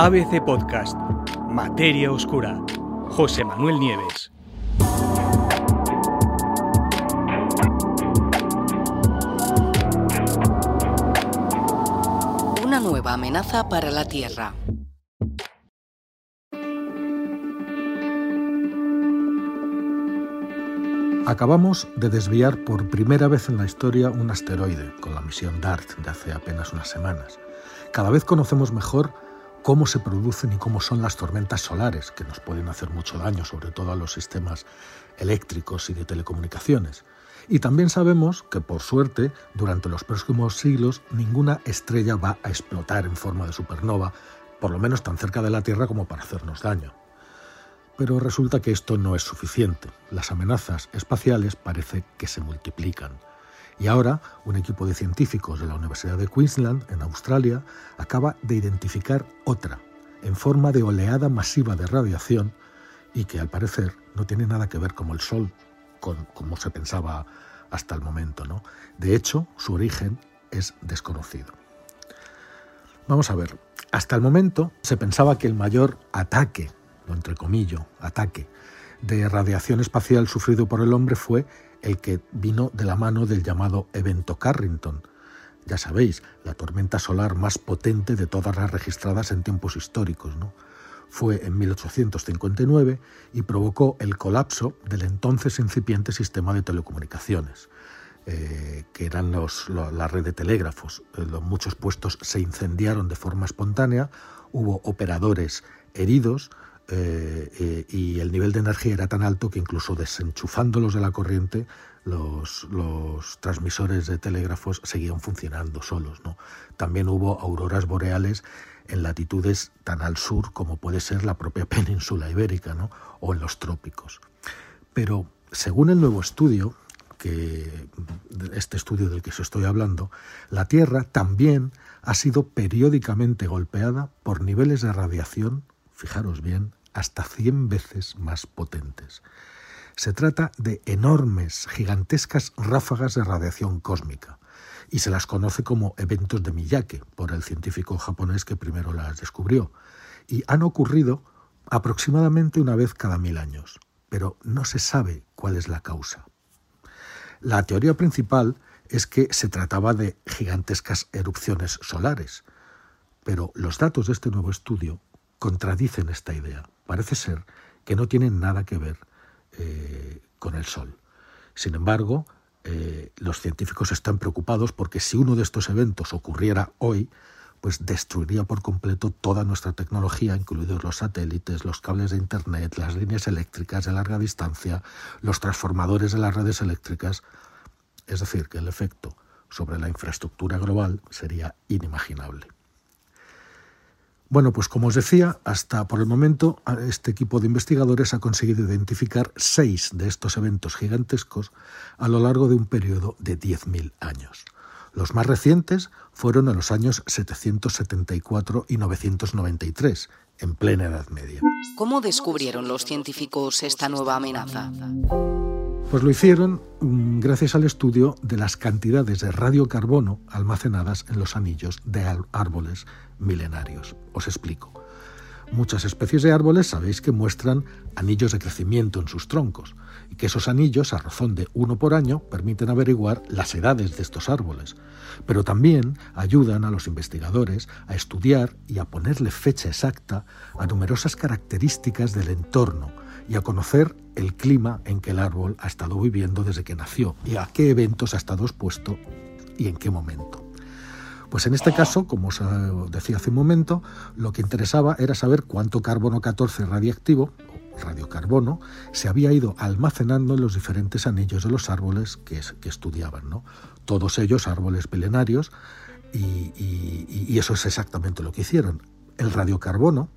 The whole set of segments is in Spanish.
ABC Podcast, Materia Oscura, José Manuel Nieves. Una nueva amenaza para la Tierra. Acabamos de desviar por primera vez en la historia un asteroide con la misión DART de hace apenas unas semanas. Cada vez conocemos mejor cómo se producen y cómo son las tormentas solares, que nos pueden hacer mucho daño, sobre todo a los sistemas eléctricos y de telecomunicaciones. Y también sabemos que, por suerte, durante los próximos siglos, ninguna estrella va a explotar en forma de supernova, por lo menos tan cerca de la Tierra como para hacernos daño. Pero resulta que esto no es suficiente. Las amenazas espaciales parece que se multiplican. Y ahora un equipo de científicos de la Universidad de Queensland, en Australia, acaba de identificar otra, en forma de oleada masiva de radiación y que al parecer no tiene nada que ver con el Sol, con, como se pensaba hasta el momento. ¿no? De hecho, su origen es desconocido. Vamos a ver, hasta el momento se pensaba que el mayor ataque entre comillo, ataque de radiación espacial sufrido por el hombre fue el que vino de la mano del llamado evento Carrington. Ya sabéis, la tormenta solar más potente de todas las registradas en tiempos históricos. ¿no? Fue en 1859 y provocó el colapso del entonces incipiente sistema de telecomunicaciones, eh, que eran los, la red de telégrafos. Eh, muchos puestos se incendiaron de forma espontánea, hubo operadores heridos, eh, eh, y el nivel de energía era tan alto que incluso desenchufándolos de la corriente, los, transmisores de telégrafos seguían funcionando solos. También hubo auroras boreales en latitudes tan al sur como puede ser la propia península ibérica ¿no? o en los trópicos. Pero según el nuevo estudio, este estudio del que os estoy hablando, la Tierra también ha sido periódicamente golpeada por niveles de radiación, fijaros bien, hasta 100 veces más potentes. Se trata de enormes, gigantescas ráfagas de radiación cósmica y se las conoce como eventos de Miyake por el científico japonés que primero las descubrió y han ocurrido aproximadamente una vez cada mil años, pero no se sabe cuál es la causa. La teoría principal es que se trataba de gigantescas erupciones solares, pero los datos de este nuevo estudio contradicen esta idea parece ser que no tienen nada que ver eh, con el Sol. Sin embargo, eh, los científicos están preocupados porque si uno de estos eventos ocurriera hoy, pues destruiría por completo toda nuestra tecnología, incluidos los satélites, los cables de Internet, las líneas eléctricas de larga distancia, los transformadores de las redes eléctricas. Es decir, que el efecto sobre la infraestructura global sería inimaginable. Bueno, pues como os decía, hasta por el momento este equipo de investigadores ha conseguido identificar seis de estos eventos gigantescos a lo largo de un periodo de 10.000 años. Los más recientes fueron en los años 774 y 993, en plena Edad Media. ¿Cómo descubrieron los científicos esta nueva amenaza? Pues lo hicieron mm, gracias al estudio de las cantidades de radiocarbono almacenadas en los anillos de árboles milenarios. Os explico. Muchas especies de árboles sabéis que muestran anillos de crecimiento en sus troncos y que esos anillos, a razón de uno por año, permiten averiguar las edades de estos árboles, pero también ayudan a los investigadores a estudiar y a ponerle fecha exacta a numerosas características del entorno y a conocer el clima en que el árbol ha estado viviendo desde que nació y a qué eventos ha estado expuesto y en qué momento. Pues en este caso, como os decía hace un momento, lo que interesaba era saber cuánto carbono 14 radiactivo, o radiocarbono, se había ido almacenando en los diferentes anillos de los árboles que, estudiaban. ¿no? Todos ellos árboles milenarios, y, y eso es exactamente lo que hicieron. El radiocarbono,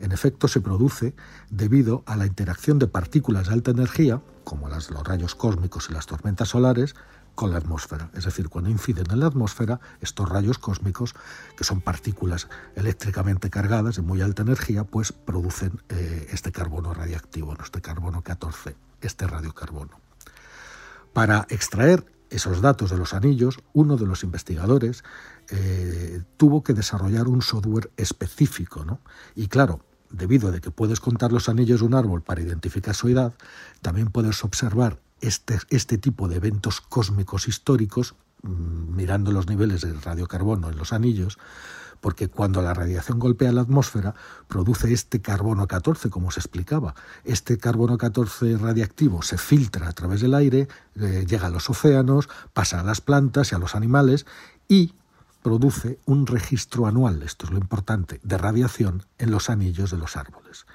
en efecto, se produce debido a la interacción de partículas de alta energía, como las, los rayos cósmicos y las tormentas solares, con la atmósfera. Es decir, cuando inciden en la atmósfera, estos rayos cósmicos, que son partículas eléctricamente cargadas de muy alta energía, pues producen eh, este carbono radiactivo, este carbono 14, este radiocarbono. Para extraer esos datos de los anillos, uno de los investigadores eh, tuvo que desarrollar un software específico, ¿no? Y claro, debido a que puedes contar los anillos de un árbol para identificar su edad, también puedes observar este, este tipo de eventos cósmicos históricos mm, mirando los niveles de radiocarbono en los anillos, porque cuando la radiación golpea la atmósfera, produce este carbono 14, como se explicaba. Este carbono 14 radiactivo se filtra a través del aire, eh, llega a los océanos, pasa a las plantas y a los animales y produce un registro anual, esto es lo importante, de radiación en los anillos de los árboles.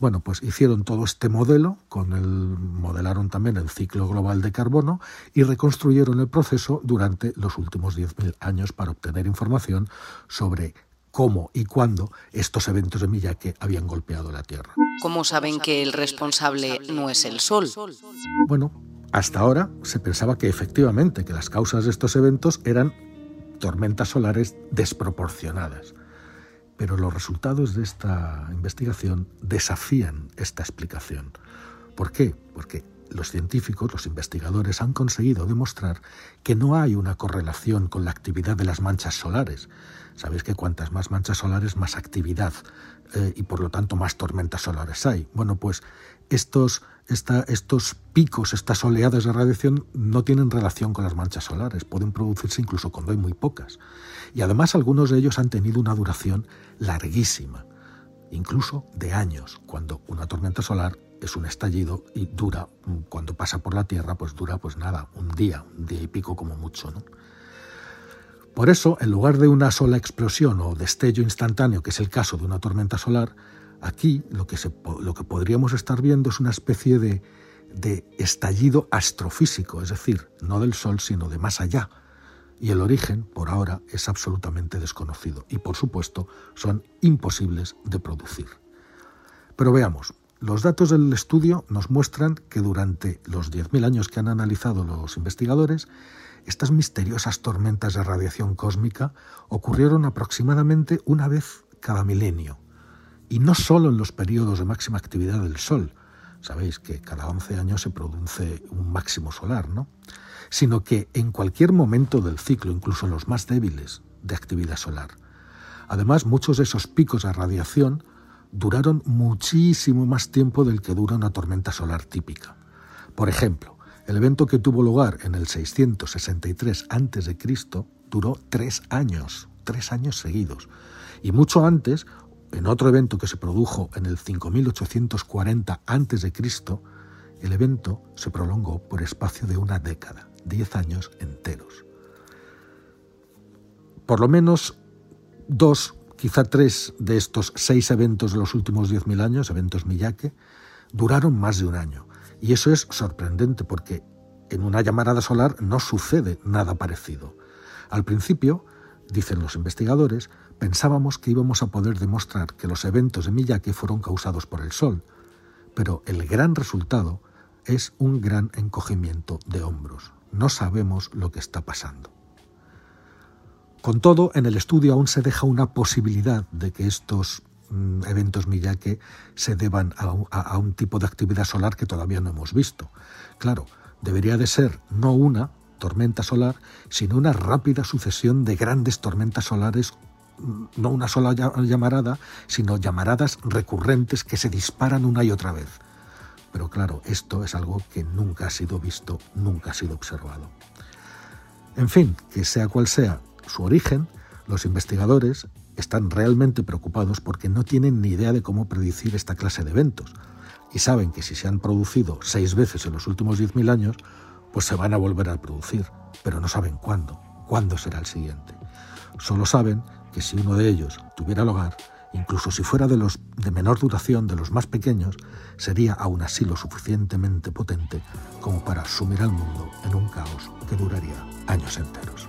Bueno, pues hicieron todo este modelo, con el, modelaron también el ciclo global de carbono y reconstruyeron el proceso durante los últimos 10.000 años para obtener información sobre cómo y cuándo estos eventos de Miyake habían golpeado la Tierra. ¿Cómo saben que el responsable no es el Sol? Bueno, hasta ahora se pensaba que efectivamente que las causas de estos eventos eran tormentas solares desproporcionadas. Pero los resultados de esta investigación desafían esta explicación. ¿Por qué? Porque los científicos, los investigadores han conseguido demostrar que no hay una correlación con la actividad de las manchas solares. Sabéis que cuantas más manchas solares, más actividad eh, y por lo tanto más tormentas solares hay. Bueno, pues estos, estos picos, estas oleadas de radiación no tienen relación con las manchas solares, pueden producirse incluso cuando hay muy pocas. Y además algunos de ellos han tenido una duración larguísima, incluso de años, cuando una tormenta solar es un estallido y dura, cuando pasa por la Tierra, pues dura pues nada, un día, un día y pico como mucho. ¿no? Por eso, en lugar de una sola explosión o destello instantáneo, que es el caso de una tormenta solar, Aquí lo que, lo que podríamos estar viendo es una especie de, de estallido astrofísico, es decir, no del Sol, sino de más allá. Y el origen, por ahora, es absolutamente desconocido y, por supuesto, son imposibles de producir. Pero veamos, los datos del estudio nos muestran que durante los 10.000 años que han analizado los investigadores, estas misteriosas tormentas de radiación cósmica ocurrieron aproximadamente una vez cada milenio, y no solo en los periodos de máxima actividad del Sol, sabéis que cada 11 años se produce un máximo solar, ¿no? Sino que en cualquier momento del ciclo, incluso en los más débiles de actividad solar. Además, muchos de esos picos de radiación duraron muchísimo más tiempo del que dura una tormenta solar típica. Por ejemplo, el evento que tuvo lugar en el 663 a.C. duró tres años, tres años seguidos. Y mucho antes en otro evento que se produjo en el 5840 a.C., el evento se prolongó por espacio de una década, diez años enteros. Por lo menos dos, quizá tres de estos seis eventos de los últimos 10.000 años, eventos Miyake, duraron más de un año. Y eso es sorprendente porque en una llamarada solar no sucede nada parecido. Al principio, dicen los investigadores, pensábamos que íbamos a poder demostrar que los eventos de Miyake fueron causados por el Sol, pero el gran resultado es un gran encogimiento de hombros. No sabemos lo que está pasando. Con todo, en el estudio aún se deja una posibilidad de que estos mm, eventos Miyake se deban a un tipo de actividad solar que todavía no hemos visto. Claro, debería de ser no una tormenta solar, sino una rápida sucesión de grandes tormentas solares no una sola llamarada, sino llamaradas recurrentes que se disparan una y otra vez. Pero claro, esto es algo que nunca ha sido visto, nunca ha sido observado. En fin, que sea cual sea su origen, los investigadores están realmente preocupados porque no tienen ni idea de cómo predecir esta clase de eventos y saben que si se han producido seis veces en los últimos 10.000 años, pues se van a volver a producir, pero no saben cuándo, cuándo será el siguiente. Solo saben que si uno de ellos tuviera lugar, incluso si fuera de los de menor duración, de los más pequeños, sería aún así lo suficientemente potente como para sumir al mundo en un caos que duraría años enteros.